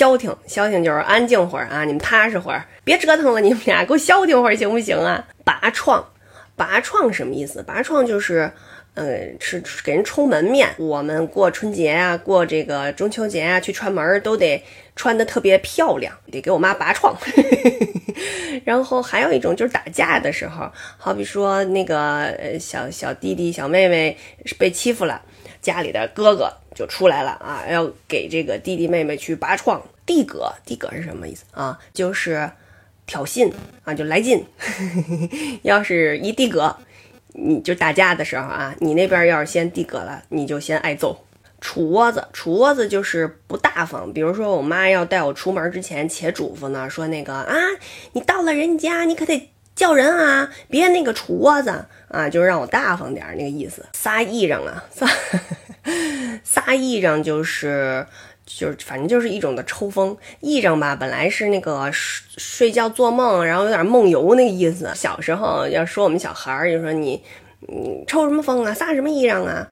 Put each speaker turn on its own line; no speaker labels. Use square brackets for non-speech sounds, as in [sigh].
消停，消停就是安静会儿啊，你们踏实会儿，别折腾了，你们俩给我消停会儿行不行啊？拔创，拔创什么意思？拔创就是。呃，是给人充门面。我们过春节啊，过这个中秋节啊，去串门都得穿的特别漂亮，得给我妈拔创。[laughs] 然后还有一种就是打架的时候，好比说那个小小弟弟、小妹妹被欺负了，家里的哥哥就出来了啊，要给这个弟弟妹妹去拔创。地葛，地葛是什么意思啊？就是挑衅啊，就来劲。[laughs] 要是一地葛。你就打架的时候啊，你那边要是先递葛了，你就先挨揍。杵窝子，杵窝子就是不大方。比如说，我妈要带我出门之前，且嘱咐呢，说那个啊，你到了人家，你可得叫人啊，别那个杵窝子啊，就是让我大方点那个意思。撒癔症啊，撒 [laughs] 撒癔症就是就是反正就是一种的抽风。癔症吧，本来是那个睡睡觉做梦，然后有点梦游那个意思。小时候要说我们小孩儿，就说你你抽什么风啊，撒什么癔症啊。